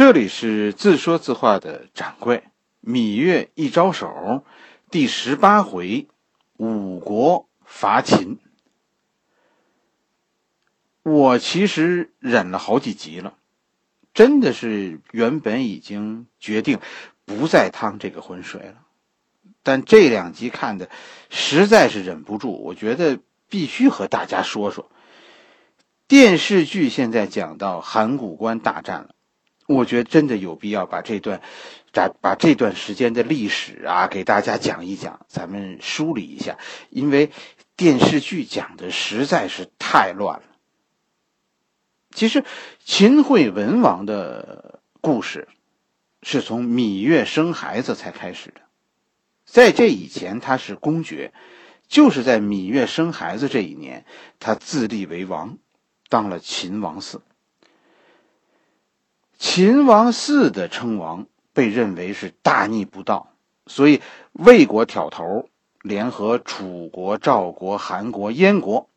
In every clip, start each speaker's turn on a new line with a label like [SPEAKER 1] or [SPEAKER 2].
[SPEAKER 1] 这里是自说自话的掌柜，芈月一招手，第十八回，五国伐秦。我其实忍了好几集了，真的是原本已经决定不再趟这个浑水了，但这两集看的实在是忍不住，我觉得必须和大家说说。电视剧现在讲到函谷关大战了。我觉得真的有必要把这段，把把这段时间的历史啊给大家讲一讲，咱们梳理一下，因为电视剧讲的实在是太乱了。其实秦惠文王的故事是从芈月生孩子才开始的，在这以前他是公爵，就是在芈月生孩子这一年，他自立为王，当了秦王嗣。秦王嗣的称王被认为是大逆不道，所以魏国挑头，联合楚国、赵国、韩国、燕国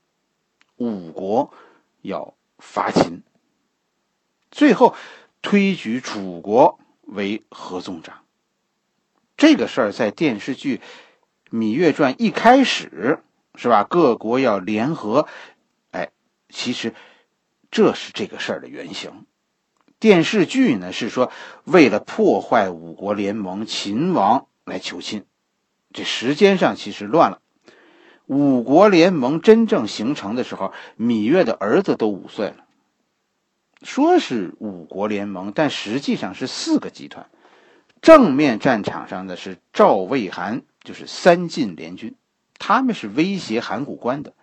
[SPEAKER 1] 五国要伐秦。最后推举楚国为合纵长。这个事儿在电视剧《芈月传》一开始是吧？各国要联合，哎，其实这是这个事儿的原型。电视剧呢是说，为了破坏五国联盟，秦王来求亲。这时间上其实乱了。五国联盟真正形成的时候，芈月的儿子都五岁了。说是五国联盟，但实际上是四个集团。正面战场上的是赵、魏、韩，就是三晋联军，他们是威胁函谷关的。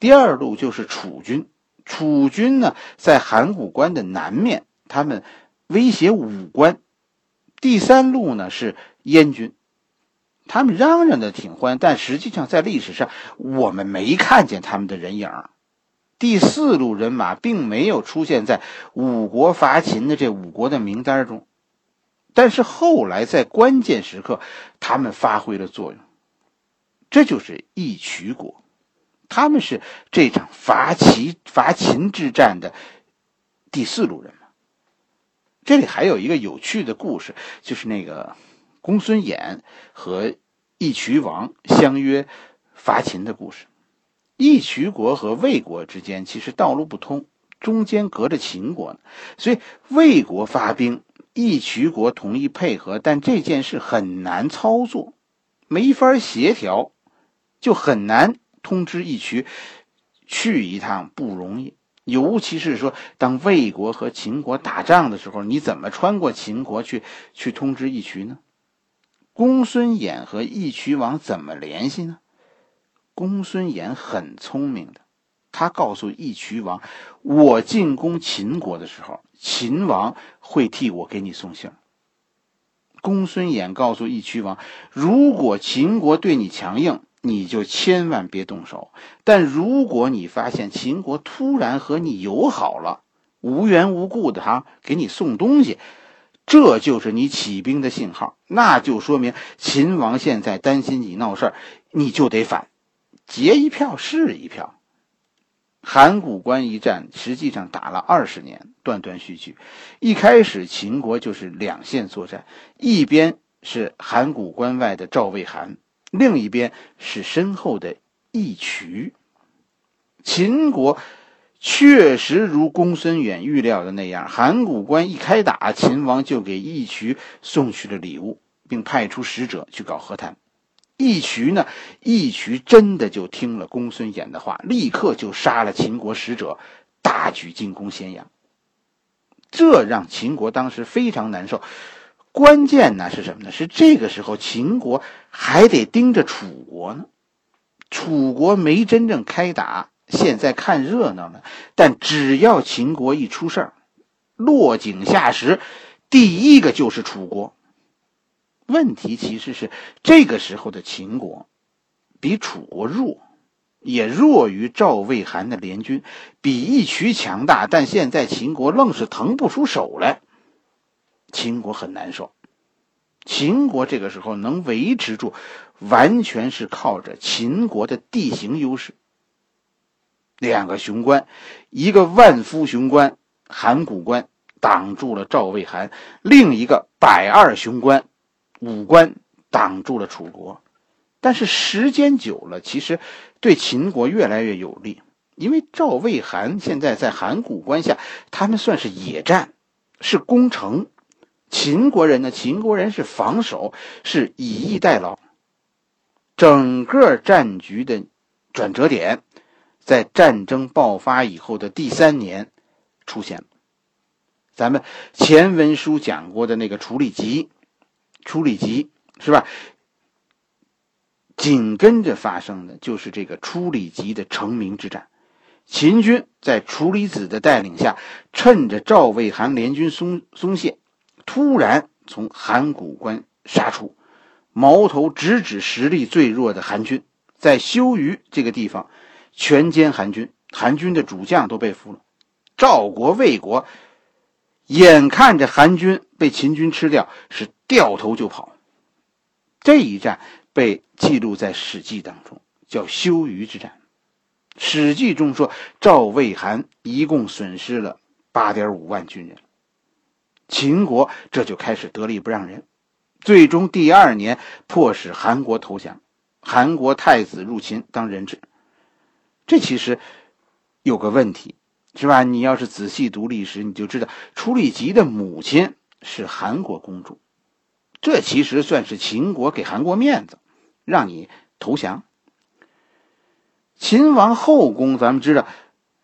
[SPEAKER 1] 第二路就是楚军，楚军呢在函谷关的南面。他们威胁武关，第三路呢是燕军，他们嚷嚷的挺欢，但实际上在历史上我们没看见他们的人影。第四路人马并没有出现在五国伐秦的这五国的名单中，但是后来在关键时刻，他们发挥了作用。这就是义渠国，他们是这场伐齐伐秦之战的第四路人。这里还有一个有趣的故事，就是那个公孙衍和义渠王相约伐秦的故事。义渠国和魏国之间其实道路不通，中间隔着秦国呢，所以魏国发兵，义渠国同意配合，但这件事很难操作，没法协调，就很难通知义渠去一趟，不容易。尤其是说，当魏国和秦国打仗的时候，你怎么穿过秦国去去通知义渠呢？公孙衍和义渠王怎么联系呢？公孙衍很聪明的，他告诉义渠王：“我进攻秦国的时候，秦王会替我给你送信。”公孙衍告诉义渠王：“如果秦国对你强硬。”你就千万别动手。但如果你发现秦国突然和你友好了，无缘无故的哈给你送东西，这就是你起兵的信号，那就说明秦王现在担心你闹事儿，你就得反，结一票是一票。函谷关一战实际上打了二十年，断断续续。一开始秦国就是两线作战，一边是函谷关外的赵、魏、韩。另一边是身后的义渠，秦国确实如公孙远预料的那样，函谷关一开打，秦王就给义渠送去了礼物，并派出使者去搞和谈。义渠呢，义渠真的就听了公孙衍的话，立刻就杀了秦国使者，大举进攻咸阳。这让秦国当时非常难受。关键呢是什么呢？是这个时候秦国还得盯着楚国呢，楚国没真正开打，现在看热闹呢。但只要秦国一出事儿，落井下石，第一个就是楚国。问题其实是这个时候的秦国比楚国弱，也弱于赵、魏、韩的联军，比义渠强大，但现在秦国愣是腾不出手来。秦国很难受，秦国这个时候能维持住，完全是靠着秦国的地形优势。两个雄关，一个万夫雄关函谷关，挡住了赵魏韩，另一个百二雄关武关挡住了楚国。但是时间久了，其实对秦国越来越有利，因为赵魏韩现在在函谷关下，他们算是野战，是攻城；秦国人呢，秦国人是防守，是以逸待劳。整个战局的转折点，在战争爆发以后的第三年出现了。咱们前文书讲过的那个处理集，处理集是吧？紧跟着发生的就是这个处理集的成名之战。秦军在处理子的带领下，趁着赵魏韩联军松松懈，突然从函谷关杀出。矛头直指实力最弱的韩军，在修余这个地方全歼韩军，韩军的主将都被俘了。赵国、魏国眼看着韩军被秦军吃掉，是掉头就跑。这一战被记录在《史记》当中，叫修余之战。《史记》中说，赵、魏、韩一共损失了八点五万军人。秦国这就开始得理不让人。最终第二年迫使韩国投降，韩国太子入秦当人质。这其实有个问题，是吧？你要是仔细读历史，你就知道楚里吉的母亲是韩国公主，这其实算是秦国给韩国面子，让你投降。秦王后宫咱们知道，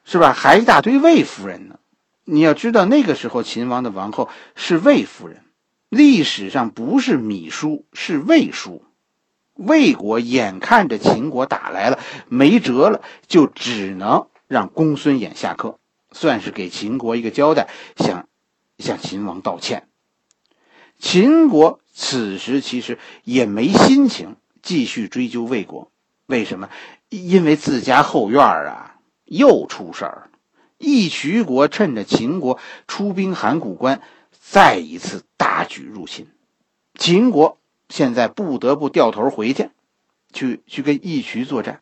[SPEAKER 1] 是吧？还一大堆魏夫人呢。你要知道那个时候秦王的王后是魏夫人。历史上不是芈姝，是魏姝。魏国眼看着秦国打来了，没辙了，就只能让公孙衍下课，算是给秦国一个交代，向向秦王道歉。秦国此时其实也没心情继续追究魏国，为什么？因为自家后院啊又出事儿，义渠国趁着秦国出兵函谷关。再一次大举入侵，秦国现在不得不掉头回去，去去跟义渠作战。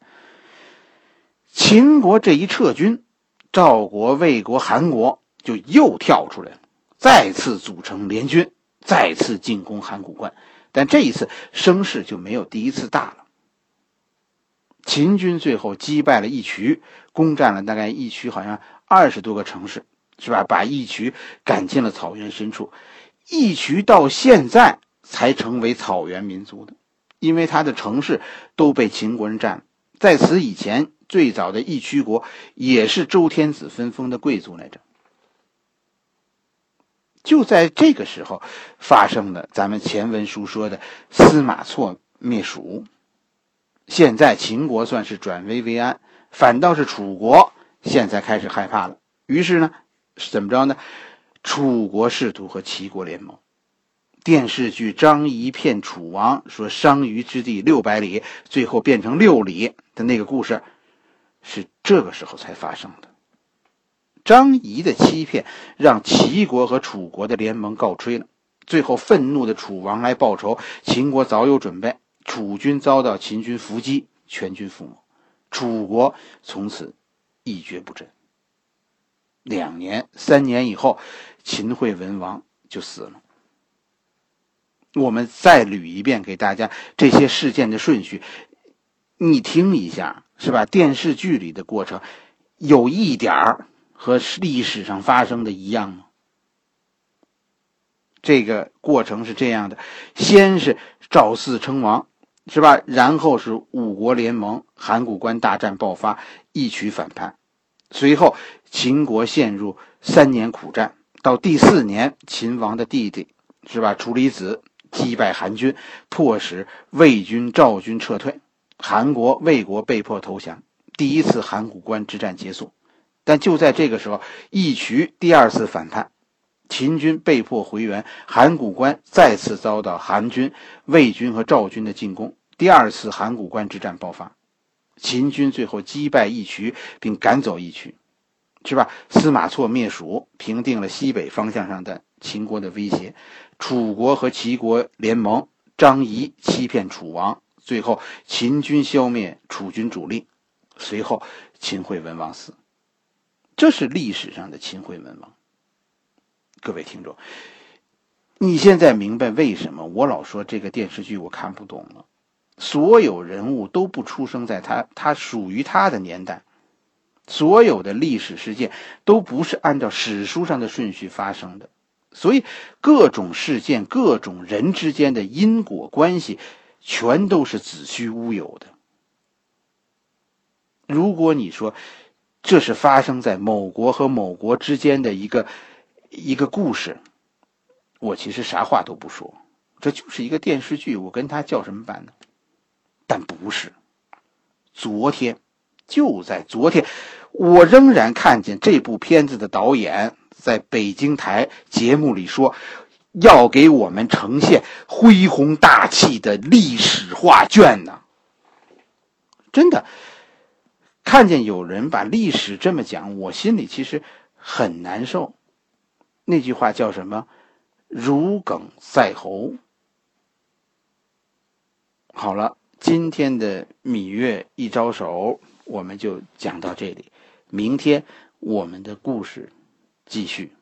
[SPEAKER 1] 秦国这一撤军，赵国、魏国、韩国就又跳出来了，再次组成联军，再次进攻函谷关。但这一次声势就没有第一次大了。秦军最后击败了义渠，攻占了大概义渠好像二十多个城市。是吧？把义渠赶进了草原深处，义渠到现在才成为草原民族的，因为他的城市都被秦国人占了。在此以前，最早的义渠国也是周天子分封的贵族来着。就在这个时候，发生了咱们前文书说的司马错灭蜀。现在秦国算是转危为安，反倒是楚国现在开始害怕了。于是呢？怎么着呢？楚国试图和齐国联盟。电视剧《张仪骗楚王》说商於之地六百里，最后变成六里的那个故事，是这个时候才发生的。张仪的欺骗让齐国和楚国的联盟告吹了。最后愤怒的楚王来报仇，秦国早有准备，楚军遭到秦军伏击，全军覆没，楚国从此一蹶不振。两年、三年以后，秦惠文王就死了。我们再捋一遍给大家这些事件的顺序，你听一下，是吧？电视剧里的过程有一点儿和历史上发生的一样吗？这个过程是这样的：先是赵四称王，是吧？然后是五国联盟，函谷关大战爆发，一曲反叛。随后，秦国陷入三年苦战。到第四年，秦王的弟弟是吧？楚离子击败韩军，迫使魏军、赵军撤退，韩国、魏国被迫投降。第一次函谷关之战结束。但就在这个时候，义渠第二次反叛，秦军被迫回援，函谷关再次遭到韩军、魏军和赵军的进攻。第二次函谷关之战爆发。秦军最后击败义渠，并赶走义渠，是吧？司马错灭蜀，平定了西北方向上的秦国的威胁。楚国和齐国联盟，张仪欺骗楚王，最后秦军消灭楚军主力。随后，秦惠文王死。这是历史上的秦惠文王。各位听众，你现在明白为什么我老说这个电视剧我看不懂了？所有人物都不出生在他他属于他的年代，所有的历史事件都不是按照史书上的顺序发生的，所以各种事件、各种人之间的因果关系，全都是子虚乌有的。如果你说这是发生在某国和某国之间的一个。一个故事，我其实啥话都不说，这就是一个电视剧，我跟他叫什么班呢？但不是，昨天，就在昨天，我仍然看见这部片子的导演在北京台节目里说，要给我们呈现恢宏大气的历史画卷呢。真的，看见有人把历史这么讲，我心里其实很难受。那句话叫什么？“如鲠在喉。”好了，今天的芈月一招手，我们就讲到这里。明天我们的故事继续。